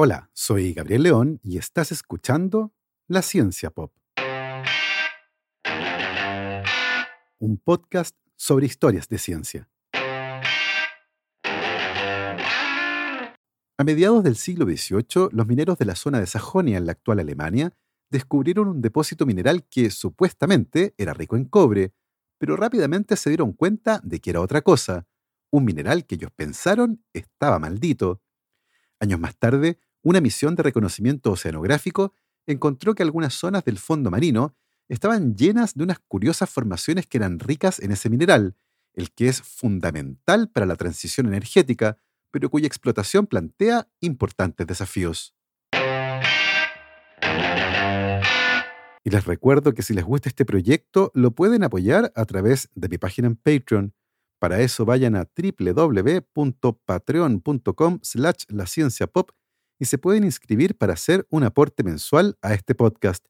Hola, soy Gabriel León y estás escuchando La Ciencia Pop. Un podcast sobre historias de ciencia. A mediados del siglo XVIII, los mineros de la zona de Sajonia, en la actual Alemania, descubrieron un depósito mineral que supuestamente era rico en cobre, pero rápidamente se dieron cuenta de que era otra cosa, un mineral que ellos pensaron estaba maldito. Años más tarde, una misión de reconocimiento oceanográfico encontró que algunas zonas del fondo marino estaban llenas de unas curiosas formaciones que eran ricas en ese mineral, el que es fundamental para la transición energética, pero cuya explotación plantea importantes desafíos. Y les recuerdo que si les gusta este proyecto, lo pueden apoyar a través de mi página en Patreon. Para eso vayan a www.patreon.com slash la y se pueden inscribir para hacer un aporte mensual a este podcast.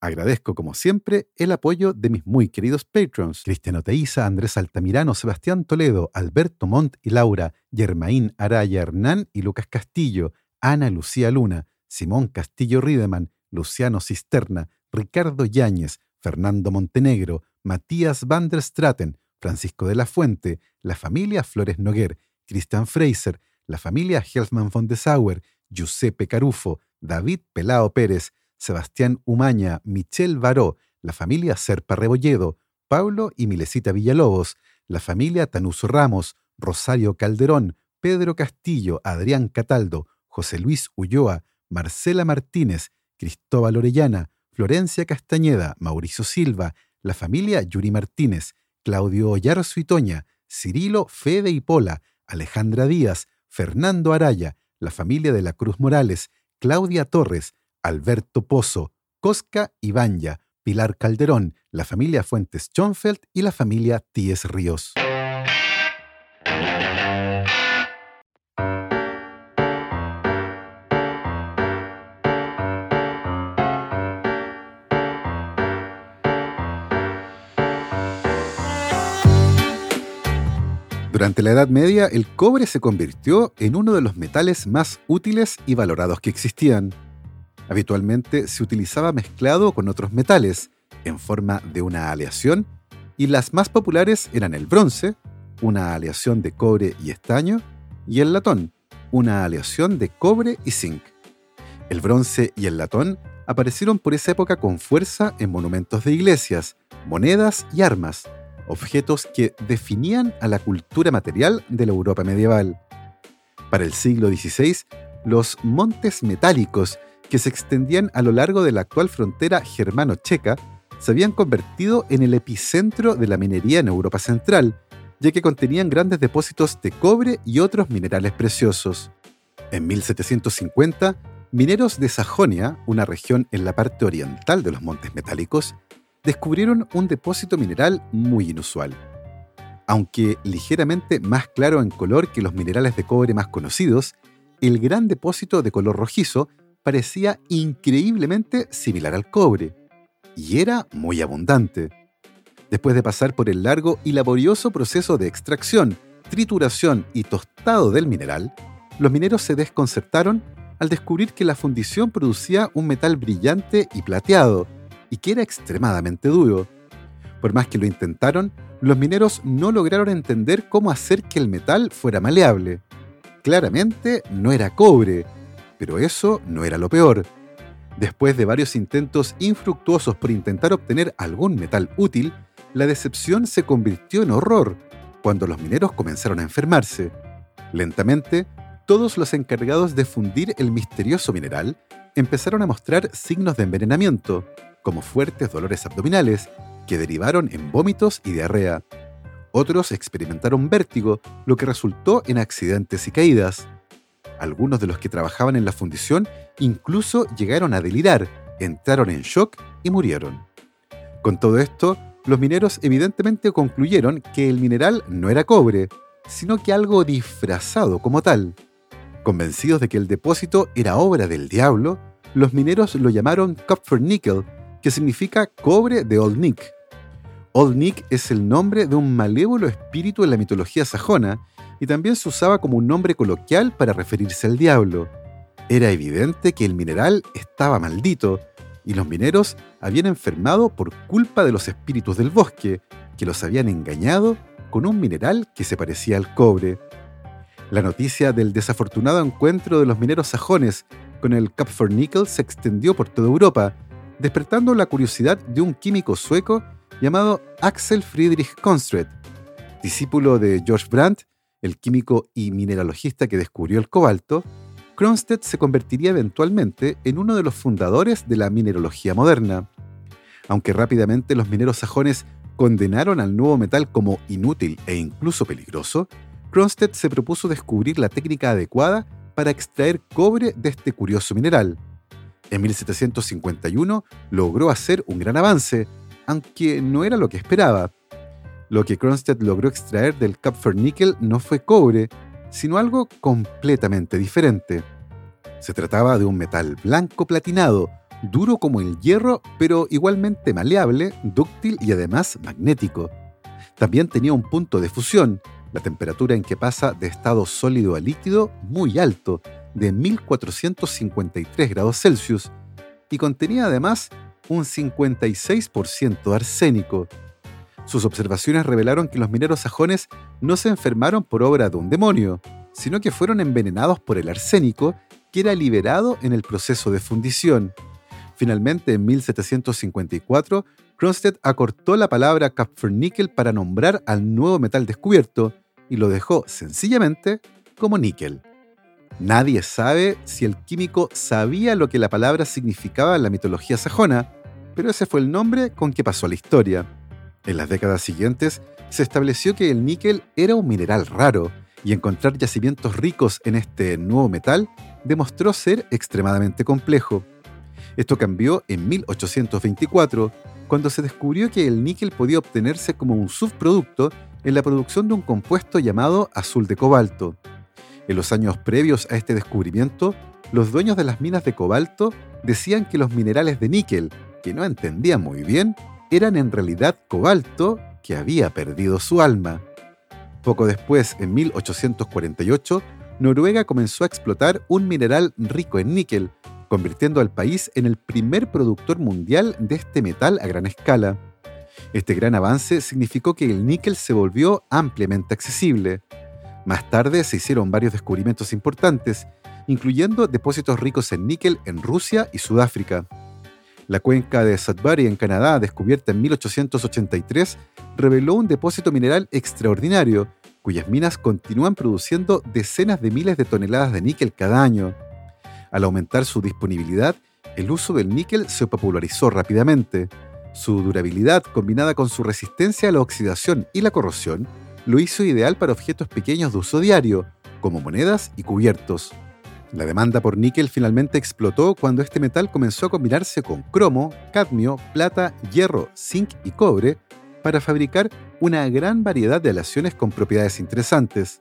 Agradezco, como siempre, el apoyo de mis muy queridos patrons: Cristiano Teiza, Andrés Altamirano, Sebastián Toledo, Alberto Montt y Laura, Germaín Araya Hernán y Lucas Castillo, Ana Lucía Luna, Simón Castillo Riedemann, Luciano Cisterna, Ricardo Yáñez, Fernando Montenegro, Matías van der Straten, Francisco de la Fuente, la familia Flores Noguer, Christian Fraser, la familia Helfman von de Sauer, Giuseppe Carufo, David Pelao Pérez, Sebastián Umaña, Michel Baró, la familia Serpa Rebolledo, Pablo y Milesita Villalobos, la familia Tanuso Ramos, Rosario Calderón, Pedro Castillo, Adrián Cataldo, José Luis Ulloa, Marcela Martínez, Cristóbal Orellana, Florencia Castañeda, Mauricio Silva, la familia Yuri Martínez, Claudio Ollarzo y Toña, Cirilo Fede y Pola, Alejandra Díaz, Fernando Araya, la familia de la Cruz Morales, Claudia Torres, Alberto Pozo, Cosca Ibanya, Pilar Calderón, la familia Fuentes Schonfeld y la familia Tíes Ríos. Durante la Edad Media, el cobre se convirtió en uno de los metales más útiles y valorados que existían. Habitualmente se utilizaba mezclado con otros metales, en forma de una aleación, y las más populares eran el bronce, una aleación de cobre y estaño, y el latón, una aleación de cobre y zinc. El bronce y el latón aparecieron por esa época con fuerza en monumentos de iglesias, monedas y armas, objetos que definían a la cultura material de la Europa medieval. Para el siglo XVI, los montes metálicos que se extendían a lo largo de la actual frontera germano-checa se habían convertido en el epicentro de la minería en Europa Central, ya que contenían grandes depósitos de cobre y otros minerales preciosos. En 1750, mineros de Sajonia, una región en la parte oriental de los montes metálicos, descubrieron un depósito mineral muy inusual. Aunque ligeramente más claro en color que los minerales de cobre más conocidos, el gran depósito de color rojizo parecía increíblemente similar al cobre, y era muy abundante. Después de pasar por el largo y laborioso proceso de extracción, trituración y tostado del mineral, los mineros se desconcertaron al descubrir que la fundición producía un metal brillante y plateado, y que era extremadamente duro. Por más que lo intentaron, los mineros no lograron entender cómo hacer que el metal fuera maleable. Claramente no era cobre, pero eso no era lo peor. Después de varios intentos infructuosos por intentar obtener algún metal útil, la decepción se convirtió en horror cuando los mineros comenzaron a enfermarse. Lentamente, todos los encargados de fundir el misterioso mineral empezaron a mostrar signos de envenenamiento, como fuertes dolores abdominales, que derivaron en vómitos y diarrea. Otros experimentaron vértigo, lo que resultó en accidentes y caídas. Algunos de los que trabajaban en la fundición incluso llegaron a delirar, entraron en shock y murieron. Con todo esto, los mineros evidentemente concluyeron que el mineral no era cobre, sino que algo disfrazado como tal. Convencidos de que el depósito era obra del diablo, los mineros lo llamaron Nickel que significa cobre de Old Nick. Old Nick es el nombre de un malévolo espíritu en la mitología sajona y también se usaba como un nombre coloquial para referirse al diablo. Era evidente que el mineral estaba maldito y los mineros habían enfermado por culpa de los espíritus del bosque, que los habían engañado con un mineral que se parecía al cobre. La noticia del desafortunado encuentro de los mineros sajones con el Nickel se extendió por toda Europa, despertando la curiosidad de un químico sueco llamado Axel Friedrich Konstred, discípulo de George Brandt, el químico y mineralogista que descubrió el cobalto, Kronstedt se convertiría eventualmente en uno de los fundadores de la mineralogía moderna. Aunque rápidamente los mineros sajones condenaron al nuevo metal como inútil e incluso peligroso, Kronstedt se propuso descubrir la técnica adecuada para extraer cobre de este curioso mineral. En 1751 logró hacer un gran avance, aunque no era lo que esperaba. Lo que Kronstedt logró extraer del Nickel no fue cobre, sino algo completamente diferente. Se trataba de un metal blanco platinado, duro como el hierro, pero igualmente maleable, dúctil y además magnético. También tenía un punto de fusión, la temperatura en que pasa de estado sólido a líquido muy alto, de 1453 grados Celsius, y contenía además un 56% de arsénico. Sus observaciones revelaron que los mineros sajones no se enfermaron por obra de un demonio, sino que fueron envenenados por el arsénico que era liberado en el proceso de fundición. Finalmente, en 1754, Kronstedt acortó la palabra Kapfernickel para nombrar al nuevo metal descubierto y lo dejó sencillamente como níquel. Nadie sabe si el químico sabía lo que la palabra significaba en la mitología sajona, pero ese fue el nombre con que pasó a la historia. En las décadas siguientes, se estableció que el níquel era un mineral raro y encontrar yacimientos ricos en este nuevo metal demostró ser extremadamente complejo. Esto cambió en 1824, cuando se descubrió que el níquel podía obtenerse como un subproducto en la producción de un compuesto llamado azul de cobalto. En los años previos a este descubrimiento, los dueños de las minas de cobalto decían que los minerales de níquel, que no entendían muy bien, eran en realidad cobalto que había perdido su alma. Poco después, en 1848, Noruega comenzó a explotar un mineral rico en níquel, convirtiendo al país en el primer productor mundial de este metal a gran escala. Este gran avance significó que el níquel se volvió ampliamente accesible. Más tarde se hicieron varios descubrimientos importantes, incluyendo depósitos ricos en níquel en Rusia y Sudáfrica. La cuenca de Sudbury en Canadá, descubierta en 1883, reveló un depósito mineral extraordinario, cuyas minas continúan produciendo decenas de miles de toneladas de níquel cada año. Al aumentar su disponibilidad, el uso del níquel se popularizó rápidamente. Su durabilidad, combinada con su resistencia a la oxidación y la corrosión, lo hizo ideal para objetos pequeños de uso diario, como monedas y cubiertos. La demanda por níquel finalmente explotó cuando este metal comenzó a combinarse con cromo, cadmio, plata, hierro, zinc y cobre para fabricar una gran variedad de aleaciones con propiedades interesantes.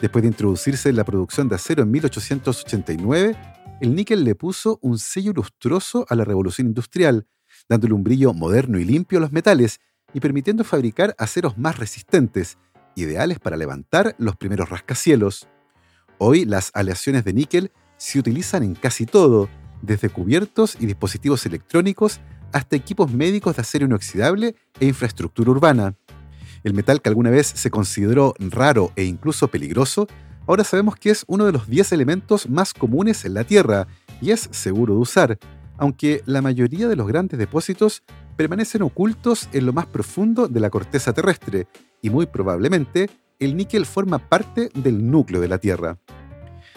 Después de introducirse en la producción de acero en 1889, el níquel le puso un sello lustroso a la revolución industrial, dándole un brillo moderno y limpio a los metales y permitiendo fabricar aceros más resistentes, ideales para levantar los primeros rascacielos. Hoy las aleaciones de níquel se utilizan en casi todo, desde cubiertos y dispositivos electrónicos hasta equipos médicos de acero inoxidable e infraestructura urbana. El metal que alguna vez se consideró raro e incluso peligroso, ahora sabemos que es uno de los 10 elementos más comunes en la Tierra y es seguro de usar, aunque la mayoría de los grandes depósitos permanecen ocultos en lo más profundo de la corteza terrestre y muy probablemente el níquel forma parte del núcleo de la Tierra.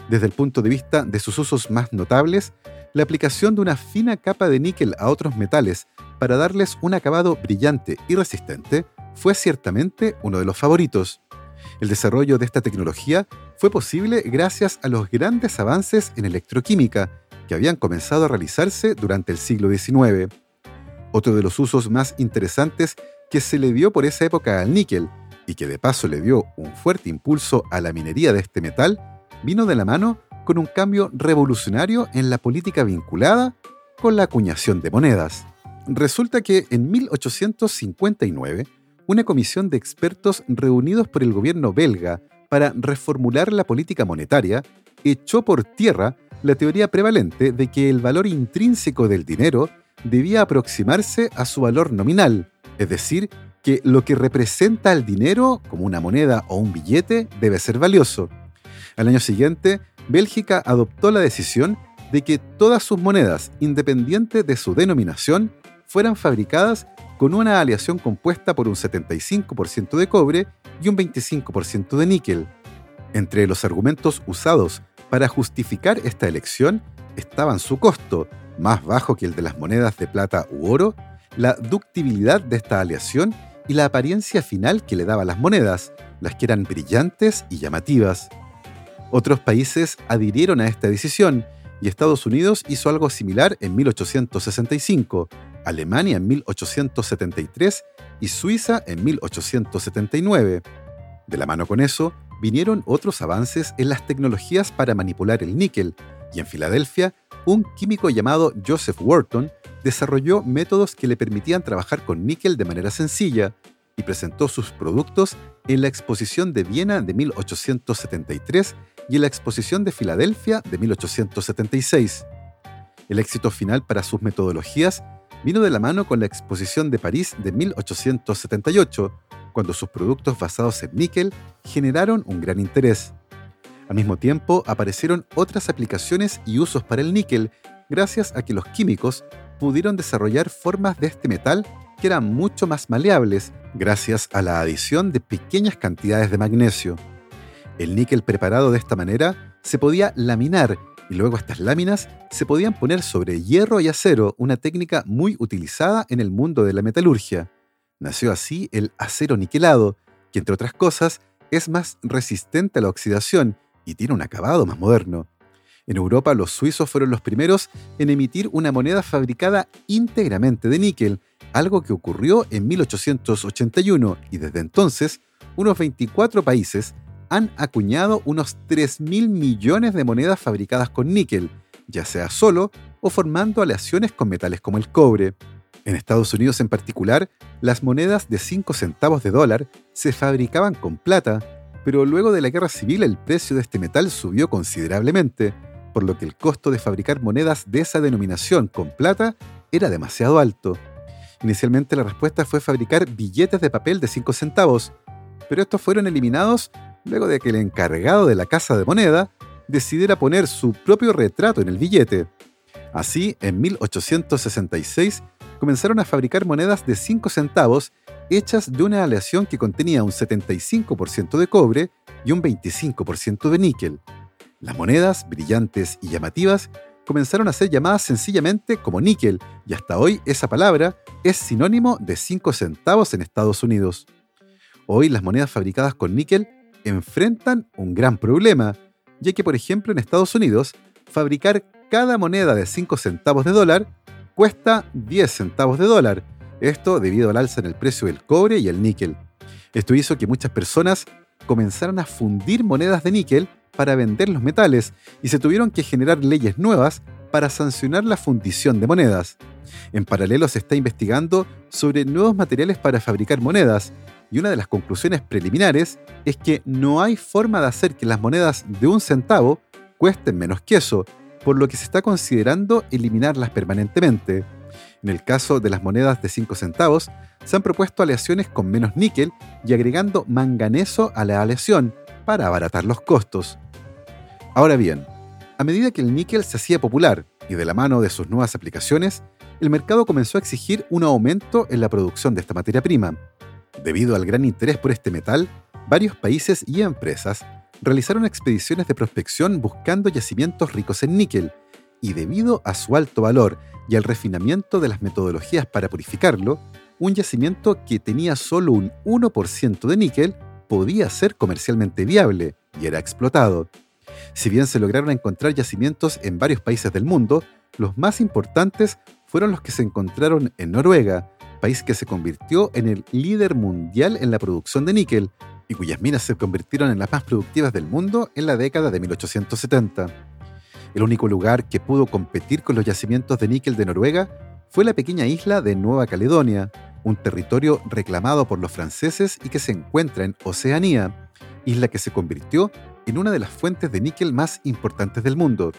Desde el punto de vista de sus usos más notables, la aplicación de una fina capa de níquel a otros metales para darles un acabado brillante y resistente fue ciertamente uno de los favoritos. El desarrollo de esta tecnología fue posible gracias a los grandes avances en electroquímica que habían comenzado a realizarse durante el siglo XIX. Otro de los usos más interesantes que se le dio por esa época al níquel y que de paso le dio un fuerte impulso a la minería de este metal, vino de la mano con un cambio revolucionario en la política vinculada con la acuñación de monedas. Resulta que en 1859, una comisión de expertos reunidos por el gobierno belga para reformular la política monetaria echó por tierra la teoría prevalente de que el valor intrínseco del dinero debía aproximarse a su valor nominal, es decir, que lo que representa el dinero, como una moneda o un billete, debe ser valioso. Al año siguiente, Bélgica adoptó la decisión de que todas sus monedas, independiente de su denominación, fueran fabricadas con una aleación compuesta por un 75% de cobre y un 25% de níquel. Entre los argumentos usados para justificar esta elección estaban su costo, más bajo que el de las monedas de plata u oro, la ductibilidad de esta aleación y la apariencia final que le daba las monedas, las que eran brillantes y llamativas. Otros países adhirieron a esta decisión y Estados Unidos hizo algo similar en 1865, Alemania en 1873 y Suiza en 1879. De la mano con eso, vinieron otros avances en las tecnologías para manipular el níquel, y en Filadelfia, un químico llamado Joseph Wharton desarrolló métodos que le permitían trabajar con níquel de manera sencilla y presentó sus productos en la Exposición de Viena de 1873 y en la Exposición de Filadelfia de 1876. El éxito final para sus metodologías vino de la mano con la Exposición de París de 1878, cuando sus productos basados en níquel generaron un gran interés. Al mismo tiempo, aparecieron otras aplicaciones y usos para el níquel, gracias a que los químicos pudieron desarrollar formas de este metal que eran mucho más maleables gracias a la adición de pequeñas cantidades de magnesio. El níquel preparado de esta manera se podía laminar y luego estas láminas se podían poner sobre hierro y acero, una técnica muy utilizada en el mundo de la metalurgia. Nació así el acero niquelado, que entre otras cosas es más resistente a la oxidación y tiene un acabado más moderno. En Europa, los suizos fueron los primeros en emitir una moneda fabricada íntegramente de níquel, algo que ocurrió en 1881 y desde entonces, unos 24 países han acuñado unos 3.000 millones de monedas fabricadas con níquel, ya sea solo o formando aleaciones con metales como el cobre. En Estados Unidos en particular, las monedas de 5 centavos de dólar se fabricaban con plata, pero luego de la guerra civil el precio de este metal subió considerablemente, por lo que el costo de fabricar monedas de esa denominación con plata era demasiado alto. Inicialmente la respuesta fue fabricar billetes de papel de 5 centavos, pero estos fueron eliminados luego de que el encargado de la casa de moneda decidiera poner su propio retrato en el billete. Así, en 1866 comenzaron a fabricar monedas de 5 centavos hechas de una aleación que contenía un 75% de cobre y un 25% de níquel. Las monedas, brillantes y llamativas, comenzaron a ser llamadas sencillamente como níquel, y hasta hoy esa palabra es sinónimo de 5 centavos en Estados Unidos. Hoy las monedas fabricadas con níquel enfrentan un gran problema, ya que por ejemplo en Estados Unidos, fabricar cada moneda de 5 centavos de dólar cuesta 10 centavos de dólar, esto debido al alza en el precio del cobre y el níquel. Esto hizo que muchas personas comenzaran a fundir monedas de níquel para vender los metales y se tuvieron que generar leyes nuevas para sancionar la fundición de monedas. En paralelo se está investigando sobre nuevos materiales para fabricar monedas y una de las conclusiones preliminares es que no hay forma de hacer que las monedas de un centavo cuesten menos que eso, por lo que se está considerando eliminarlas permanentemente. En el caso de las monedas de 5 centavos, se han propuesto aleaciones con menos níquel y agregando manganeso a la aleación para abaratar los costos. Ahora bien, a medida que el níquel se hacía popular y de la mano de sus nuevas aplicaciones, el mercado comenzó a exigir un aumento en la producción de esta materia prima. Debido al gran interés por este metal, varios países y empresas realizaron expediciones de prospección buscando yacimientos ricos en níquel, y debido a su alto valor y al refinamiento de las metodologías para purificarlo, un yacimiento que tenía solo un 1% de níquel podía ser comercialmente viable y era explotado. Si bien se lograron encontrar yacimientos en varios países del mundo, los más importantes fueron los que se encontraron en Noruega, país que se convirtió en el líder mundial en la producción de níquel y cuyas minas se convirtieron en las más productivas del mundo en la década de 1870. El único lugar que pudo competir con los yacimientos de níquel de Noruega fue la pequeña isla de Nueva Caledonia, un territorio reclamado por los franceses y que se encuentra en Oceanía, isla que se convirtió en una de las fuentes de níquel más importantes del mundo.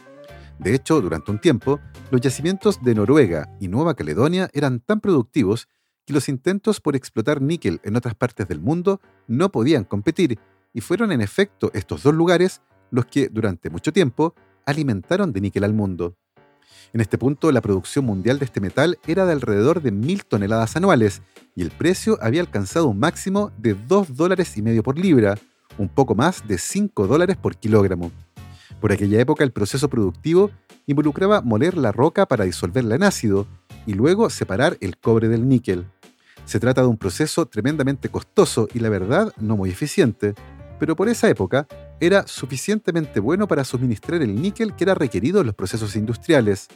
De hecho, durante un tiempo, los yacimientos de Noruega y Nueva Caledonia eran tan productivos que los intentos por explotar níquel en otras partes del mundo no podían competir, y fueron en efecto estos dos lugares los que durante mucho tiempo alimentaron de níquel al mundo. En este punto, la producción mundial de este metal era de alrededor de mil toneladas anuales y el precio había alcanzado un máximo de 2 dólares y medio por libra, un poco más de 5 dólares por kilogramo. Por aquella época, el proceso productivo involucraba moler la roca para disolverla en ácido y luego separar el cobre del níquel. Se trata de un proceso tremendamente costoso y la verdad no muy eficiente, pero por esa época era suficientemente bueno para suministrar el níquel que era requerido en los procesos industriales.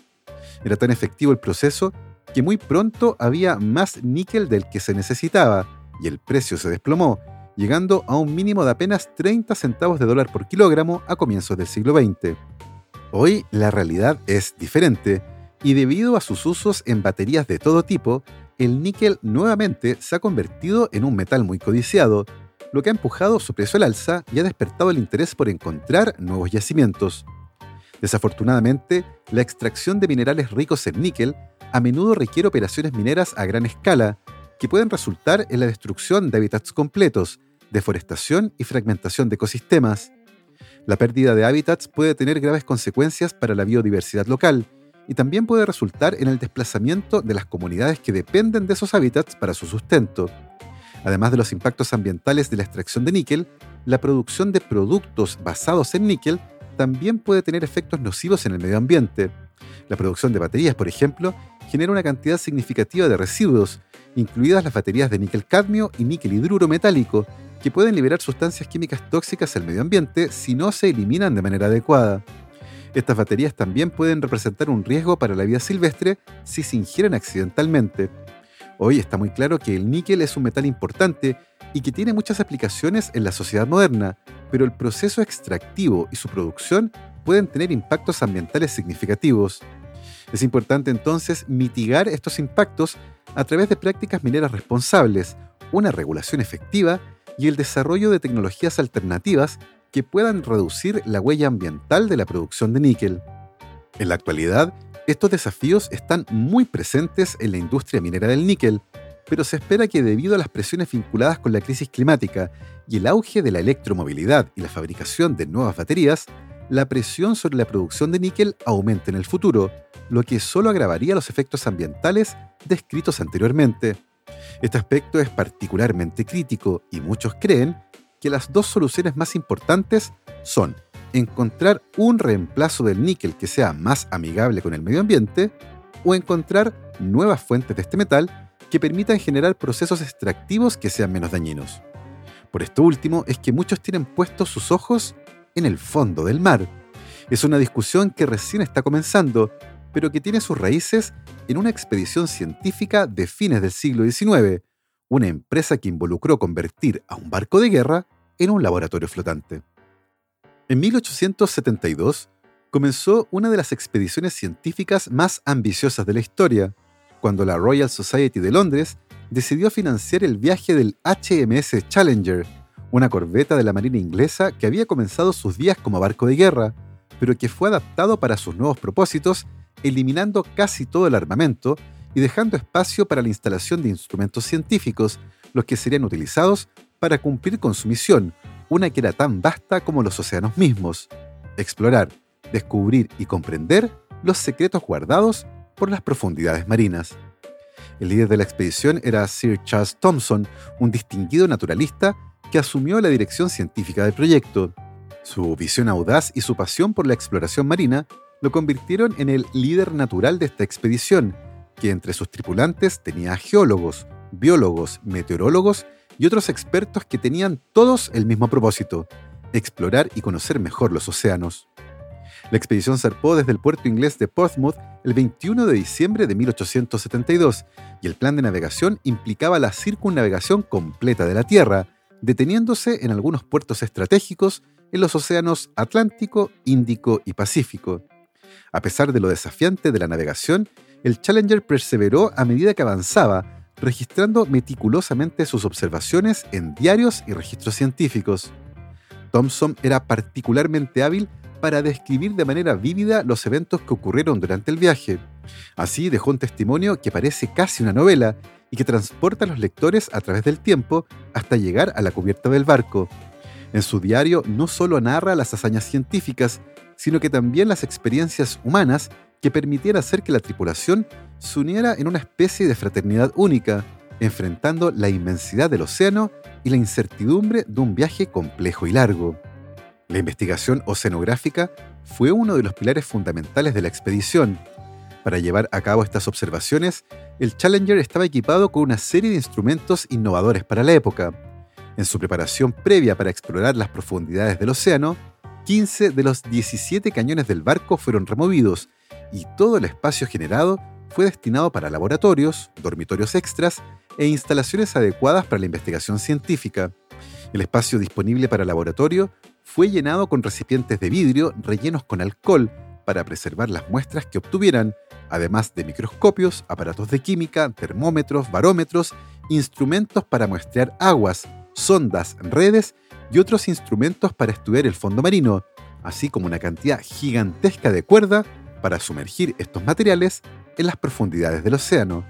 Era tan efectivo el proceso que muy pronto había más níquel del que se necesitaba y el precio se desplomó, llegando a un mínimo de apenas 30 centavos de dólar por kilogramo a comienzos del siglo XX. Hoy la realidad es diferente y debido a sus usos en baterías de todo tipo, el níquel nuevamente se ha convertido en un metal muy codiciado, lo que ha empujado su precio al alza y ha despertado el interés por encontrar nuevos yacimientos. Desafortunadamente, la extracción de minerales ricos en níquel a menudo requiere operaciones mineras a gran escala, que pueden resultar en la destrucción de hábitats completos, deforestación y fragmentación de ecosistemas. La pérdida de hábitats puede tener graves consecuencias para la biodiversidad local y también puede resultar en el desplazamiento de las comunidades que dependen de esos hábitats para su sustento. Además de los impactos ambientales de la extracción de níquel, la producción de productos basados en níquel también puede tener efectos nocivos en el medio ambiente. La producción de baterías, por ejemplo, genera una cantidad significativa de residuos, incluidas las baterías de níquel-cadmio y níquel hidruro metálico, que pueden liberar sustancias químicas tóxicas al medio ambiente si no se eliminan de manera adecuada. Estas baterías también pueden representar un riesgo para la vida silvestre si se ingieren accidentalmente. Hoy está muy claro que el níquel es un metal importante y que tiene muchas aplicaciones en la sociedad moderna, pero el proceso extractivo y su producción pueden tener impactos ambientales significativos. Es importante entonces mitigar estos impactos a través de prácticas mineras responsables, una regulación efectiva y el desarrollo de tecnologías alternativas que puedan reducir la huella ambiental de la producción de níquel. En la actualidad, estos desafíos están muy presentes en la industria minera del níquel, pero se espera que debido a las presiones vinculadas con la crisis climática y el auge de la electromovilidad y la fabricación de nuevas baterías, la presión sobre la producción de níquel aumente en el futuro, lo que solo agravaría los efectos ambientales descritos anteriormente. Este aspecto es particularmente crítico y muchos creen que las dos soluciones más importantes son encontrar un reemplazo del níquel que sea más amigable con el medio ambiente o encontrar nuevas fuentes de este metal que permitan generar procesos extractivos que sean menos dañinos. Por esto último es que muchos tienen puestos sus ojos en el fondo del mar. Es una discusión que recién está comenzando, pero que tiene sus raíces en una expedición científica de fines del siglo XIX, una empresa que involucró convertir a un barco de guerra en un laboratorio flotante. En 1872 comenzó una de las expediciones científicas más ambiciosas de la historia, cuando la Royal Society de Londres decidió financiar el viaje del HMS Challenger, una corbeta de la Marina inglesa que había comenzado sus días como barco de guerra, pero que fue adaptado para sus nuevos propósitos, eliminando casi todo el armamento y dejando espacio para la instalación de instrumentos científicos, los que serían utilizados para cumplir con su misión, una que era tan vasta como los océanos mismos, explorar, descubrir y comprender los secretos guardados por las profundidades marinas. El líder de la expedición era Sir Charles Thompson, un distinguido naturalista que asumió la dirección científica del proyecto. Su visión audaz y su pasión por la exploración marina lo convirtieron en el líder natural de esta expedición, que entre sus tripulantes tenía geólogos, biólogos, meteorólogos y otros expertos que tenían todos el mismo propósito, explorar y conocer mejor los océanos. La expedición zarpó desde el puerto inglés de Portsmouth el 21 de diciembre de 1872 y el plan de navegación implicaba la circunnavegación completa de la Tierra, deteniéndose en algunos puertos estratégicos en los océanos Atlántico, Índico y Pacífico. A pesar de lo desafiante de la navegación, el Challenger perseveró a medida que avanzaba, registrando meticulosamente sus observaciones en diarios y registros científicos. Thomson era particularmente hábil para describir de manera vívida los eventos que ocurrieron durante el viaje. Así dejó un testimonio que parece casi una novela y que transporta a los lectores a través del tiempo hasta llegar a la cubierta del barco. En su diario no solo narra las hazañas científicas, sino que también las experiencias humanas que permitieran hacer que la tripulación se uniera en una especie de fraternidad única, enfrentando la inmensidad del océano y la incertidumbre de un viaje complejo y largo. La investigación oceanográfica fue uno de los pilares fundamentales de la expedición. Para llevar a cabo estas observaciones, el Challenger estaba equipado con una serie de instrumentos innovadores para la época. En su preparación previa para explorar las profundidades del océano, 15 de los 17 cañones del barco fueron removidos y todo el espacio generado fue destinado para laboratorios, dormitorios extras e instalaciones adecuadas para la investigación científica. El espacio disponible para laboratorio fue llenado con recipientes de vidrio rellenos con alcohol para preservar las muestras que obtuvieran, además de microscopios, aparatos de química, termómetros, barómetros, instrumentos para muestrear aguas, sondas, redes y otros instrumentos para estudiar el fondo marino, así como una cantidad gigantesca de cuerda para sumergir estos materiales en las profundidades del océano.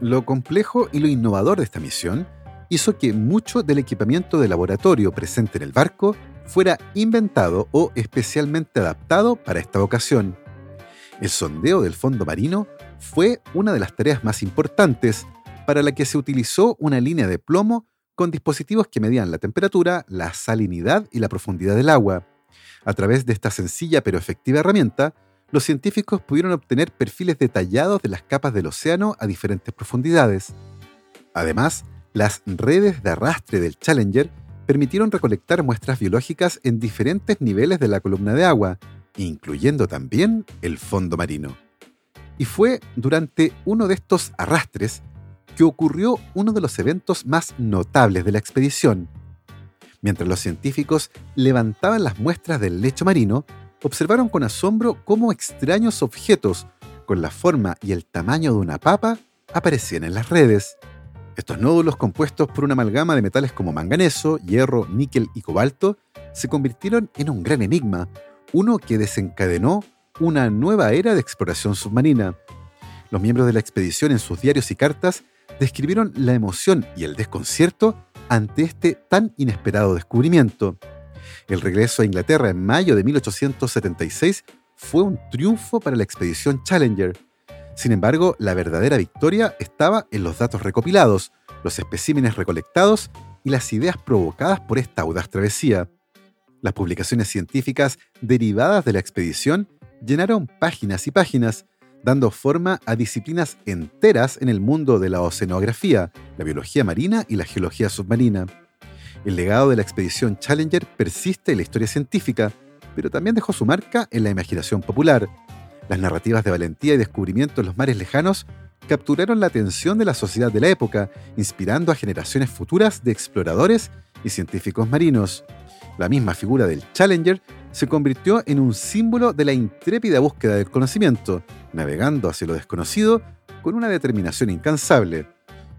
Lo complejo y lo innovador de esta misión hizo que mucho del equipamiento de laboratorio presente en el barco fuera inventado o especialmente adaptado para esta ocasión. El sondeo del fondo marino fue una de las tareas más importantes para la que se utilizó una línea de plomo con dispositivos que medían la temperatura, la salinidad y la profundidad del agua. A través de esta sencilla pero efectiva herramienta, los científicos pudieron obtener perfiles detallados de las capas del océano a diferentes profundidades. Además, las redes de arrastre del Challenger permitieron recolectar muestras biológicas en diferentes niveles de la columna de agua, incluyendo también el fondo marino. Y fue durante uno de estos arrastres que ocurrió uno de los eventos más notables de la expedición. Mientras los científicos levantaban las muestras del lecho marino, observaron con asombro cómo extraños objetos con la forma y el tamaño de una papa aparecían en las redes. Estos nódulos compuestos por una amalgama de metales como manganeso, hierro, níquel y cobalto se convirtieron en un gran enigma, uno que desencadenó una nueva era de exploración submarina. Los miembros de la expedición en sus diarios y cartas describieron la emoción y el desconcierto ante este tan inesperado descubrimiento. El regreso a Inglaterra en mayo de 1876 fue un triunfo para la expedición Challenger. Sin embargo, la verdadera victoria estaba en los datos recopilados, los especímenes recolectados y las ideas provocadas por esta audaz travesía. Las publicaciones científicas derivadas de la expedición llenaron páginas y páginas, dando forma a disciplinas enteras en el mundo de la oceanografía, la biología marina y la geología submarina. El legado de la expedición Challenger persiste en la historia científica, pero también dejó su marca en la imaginación popular. Las narrativas de valentía y descubrimiento en los mares lejanos capturaron la atención de la sociedad de la época, inspirando a generaciones futuras de exploradores y científicos marinos. La misma figura del Challenger se convirtió en un símbolo de la intrépida búsqueda del conocimiento, navegando hacia lo desconocido con una determinación incansable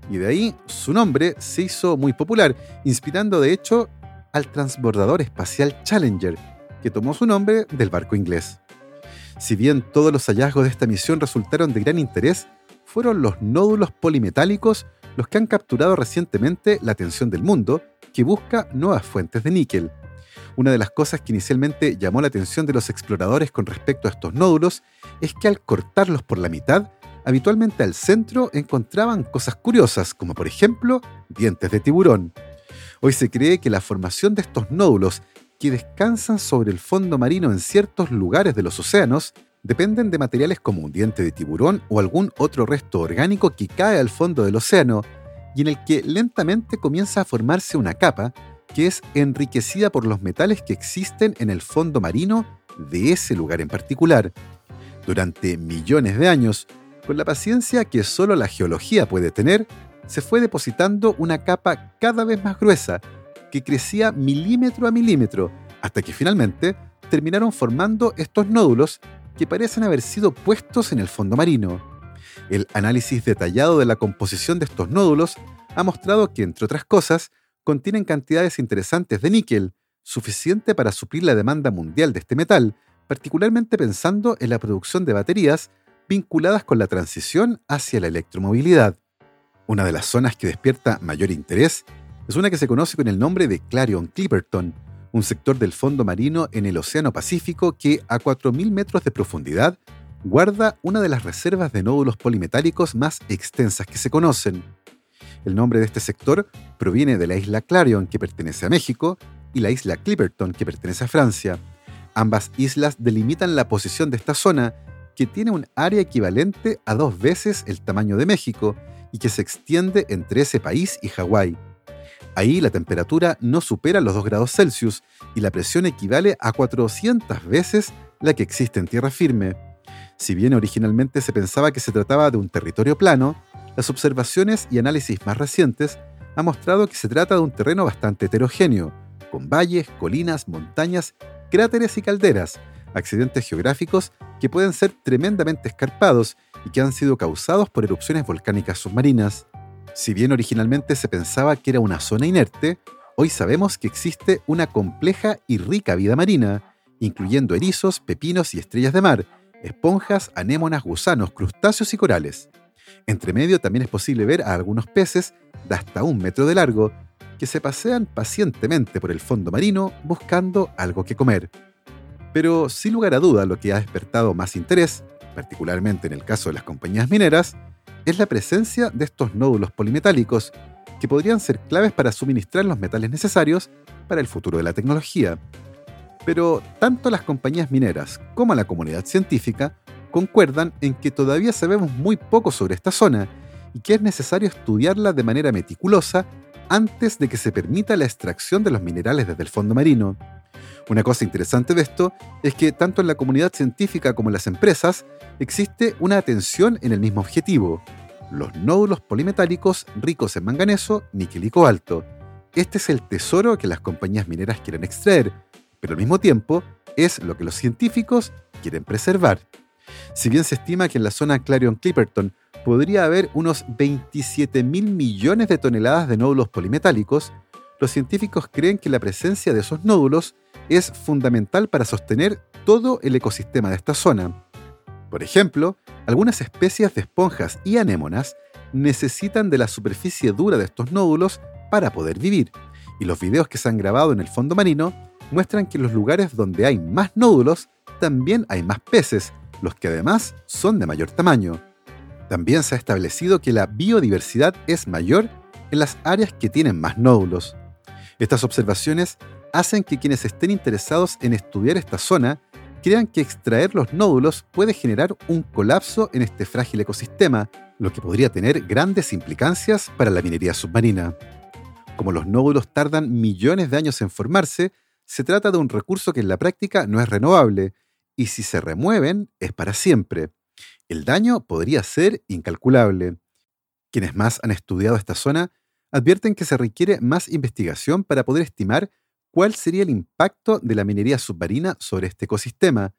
y de ahí su nombre se hizo muy popular, inspirando de hecho al transbordador espacial Challenger, que tomó su nombre del barco inglés. Si bien todos los hallazgos de esta misión resultaron de gran interés, fueron los nódulos polimetálicos los que han capturado recientemente la atención del mundo, que busca nuevas fuentes de níquel. Una de las cosas que inicialmente llamó la atención de los exploradores con respecto a estos nódulos es que al cortarlos por la mitad habitualmente al centro encontraban cosas curiosas, como por ejemplo dientes de tiburón. Hoy se cree que la formación de estos nódulos, que descansan sobre el fondo marino en ciertos lugares de los océanos, dependen de materiales como un diente de tiburón o algún otro resto orgánico que cae al fondo del océano y en el que lentamente comienza a formarse una capa que es enriquecida por los metales que existen en el fondo marino de ese lugar en particular. Durante millones de años, con la paciencia que solo la geología puede tener, se fue depositando una capa cada vez más gruesa, que crecía milímetro a milímetro, hasta que finalmente terminaron formando estos nódulos que parecen haber sido puestos en el fondo marino. El análisis detallado de la composición de estos nódulos ha mostrado que, entre otras cosas, contienen cantidades interesantes de níquel, suficiente para suplir la demanda mundial de este metal, particularmente pensando en la producción de baterías vinculadas con la transición hacia la electromovilidad. Una de las zonas que despierta mayor interés es una que se conoce con el nombre de Clarion Clipperton, un sector del fondo marino en el Océano Pacífico que a 4.000 metros de profundidad guarda una de las reservas de nódulos polimetálicos más extensas que se conocen. El nombre de este sector proviene de la isla Clarion, que pertenece a México, y la isla Clipperton, que pertenece a Francia. Ambas islas delimitan la posición de esta zona, que tiene un área equivalente a dos veces el tamaño de México y que se extiende entre ese país y Hawái. Ahí la temperatura no supera los 2 grados Celsius y la presión equivale a 400 veces la que existe en tierra firme. Si bien originalmente se pensaba que se trataba de un territorio plano, las observaciones y análisis más recientes han mostrado que se trata de un terreno bastante heterogéneo, con valles, colinas, montañas, cráteres y calderas, accidentes geográficos que pueden ser tremendamente escarpados y que han sido causados por erupciones volcánicas submarinas. Si bien originalmente se pensaba que era una zona inerte, hoy sabemos que existe una compleja y rica vida marina, incluyendo erizos, pepinos y estrellas de mar, esponjas, anémonas, gusanos, crustáceos y corales. Entre medio también es posible ver a algunos peces de hasta un metro de largo que se pasean pacientemente por el fondo marino buscando algo que comer. Pero sin lugar a duda lo que ha despertado más interés, particularmente en el caso de las compañías mineras, es la presencia de estos nódulos polimetálicos que podrían ser claves para suministrar los metales necesarios para el futuro de la tecnología. Pero tanto las compañías mineras como la comunidad científica concuerdan en que todavía sabemos muy poco sobre esta zona y que es necesario estudiarla de manera meticulosa antes de que se permita la extracción de los minerales desde el fondo marino. Una cosa interesante de esto es que tanto en la comunidad científica como en las empresas existe una atención en el mismo objetivo, los nódulos polimetálicos ricos en manganeso, níquel y cobalto. Este es el tesoro que las compañías mineras quieren extraer, pero al mismo tiempo es lo que los científicos quieren preservar. Si bien se estima que en la zona Clarion-Clipperton podría haber unos 27 mil millones de toneladas de nódulos polimetálicos, los científicos creen que la presencia de esos nódulos es fundamental para sostener todo el ecosistema de esta zona. Por ejemplo, algunas especies de esponjas y anémonas necesitan de la superficie dura de estos nódulos para poder vivir, y los videos que se han grabado en el fondo marino muestran que en los lugares donde hay más nódulos también hay más peces, los que además son de mayor tamaño. También se ha establecido que la biodiversidad es mayor en las áreas que tienen más nódulos. Estas observaciones hacen que quienes estén interesados en estudiar esta zona crean que extraer los nódulos puede generar un colapso en este frágil ecosistema, lo que podría tener grandes implicancias para la minería submarina. Como los nódulos tardan millones de años en formarse, se trata de un recurso que en la práctica no es renovable, y si se remueven es para siempre. El daño podría ser incalculable. Quienes más han estudiado esta zona advierten que se requiere más investigación para poder estimar cuál sería el impacto de la minería submarina sobre este ecosistema.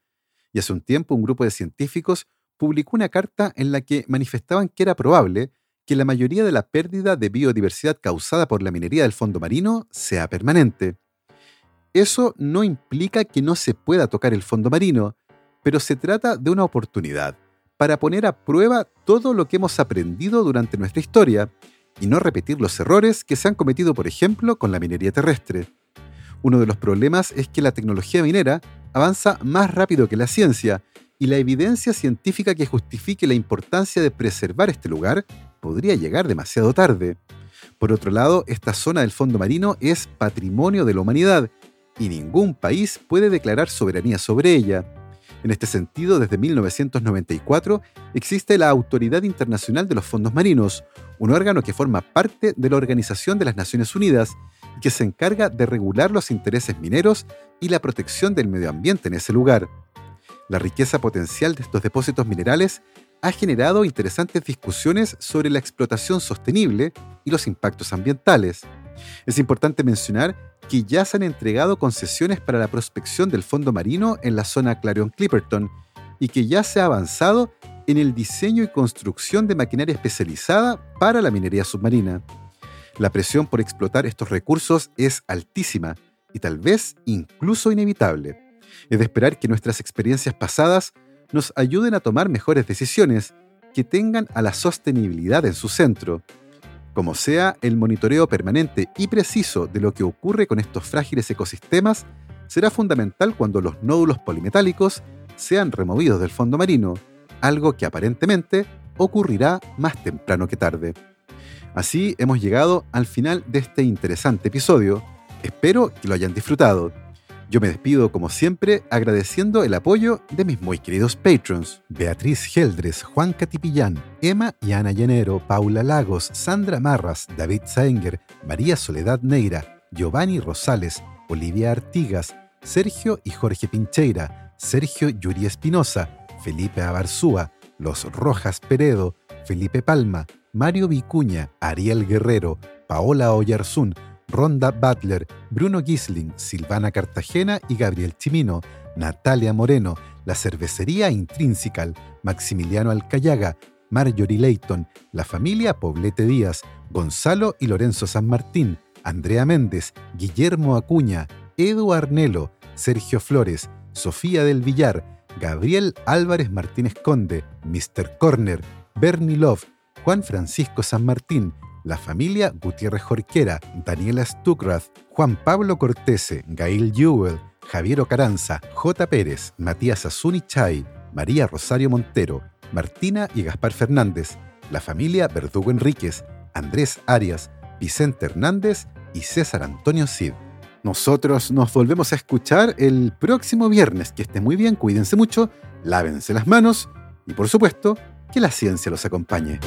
Y hace un tiempo un grupo de científicos publicó una carta en la que manifestaban que era probable que la mayoría de la pérdida de biodiversidad causada por la minería del fondo marino sea permanente. Eso no implica que no se pueda tocar el fondo marino, pero se trata de una oportunidad para poner a prueba todo lo que hemos aprendido durante nuestra historia y no repetir los errores que se han cometido, por ejemplo, con la minería terrestre. Uno de los problemas es que la tecnología minera avanza más rápido que la ciencia y la evidencia científica que justifique la importancia de preservar este lugar podría llegar demasiado tarde. Por otro lado, esta zona del fondo marino es patrimonio de la humanidad y ningún país puede declarar soberanía sobre ella. En este sentido, desde 1994 existe la Autoridad Internacional de los Fondos Marinos, un órgano que forma parte de la Organización de las Naciones Unidas que se encarga de regular los intereses mineros y la protección del medio ambiente en ese lugar. La riqueza potencial de estos depósitos minerales ha generado interesantes discusiones sobre la explotación sostenible y los impactos ambientales. Es importante mencionar que ya se han entregado concesiones para la prospección del fondo marino en la zona Clarion-Clipperton y que ya se ha avanzado en el diseño y construcción de maquinaria especializada para la minería submarina. La presión por explotar estos recursos es altísima y tal vez incluso inevitable. Es de esperar que nuestras experiencias pasadas nos ayuden a tomar mejores decisiones que tengan a la sostenibilidad en su centro. Como sea, el monitoreo permanente y preciso de lo que ocurre con estos frágiles ecosistemas será fundamental cuando los nódulos polimetálicos sean removidos del fondo marino, algo que aparentemente ocurrirá más temprano que tarde. Así hemos llegado al final de este interesante episodio. Espero que lo hayan disfrutado. Yo me despido como siempre agradeciendo el apoyo de mis muy queridos patrons, Beatriz Geldres, Juan Catipillán, Emma y Ana Llanero, Paula Lagos, Sandra Marras, David Saenger, María Soledad Neira, Giovanni Rosales, Olivia Artigas, Sergio y Jorge Pincheira, Sergio Yuri Espinosa, Felipe Abarzúa, Los Rojas Peredo, Felipe Palma, Mario Vicuña, Ariel Guerrero, Paola Oyarzún, Ronda Butler, Bruno Gisling, Silvana Cartagena y Gabriel Chimino, Natalia Moreno, La Cervecería Intrinsical, Maximiliano Alcayaga, Marjorie Leighton, La Familia Poblete Díaz, Gonzalo y Lorenzo San Martín, Andrea Méndez, Guillermo Acuña, Edu Arnelo, Sergio Flores, Sofía del Villar, Gabriel Álvarez Martínez Conde, Mr. Corner, Bernie Love, Juan Francisco San Martín, la familia Gutiérrez Jorquera, Daniela Stuckrath, Juan Pablo Cortese, Gail Jewell, Javier Ocaranza, J. Pérez, Matías Azuni Chay, María Rosario Montero, Martina y Gaspar Fernández, la familia Verdugo Enríquez, Andrés Arias, Vicente Hernández y César Antonio Cid. Nosotros nos volvemos a escuchar el próximo viernes. Que esté muy bien, cuídense mucho, lávense las manos y por supuesto, que la ciencia los acompañe.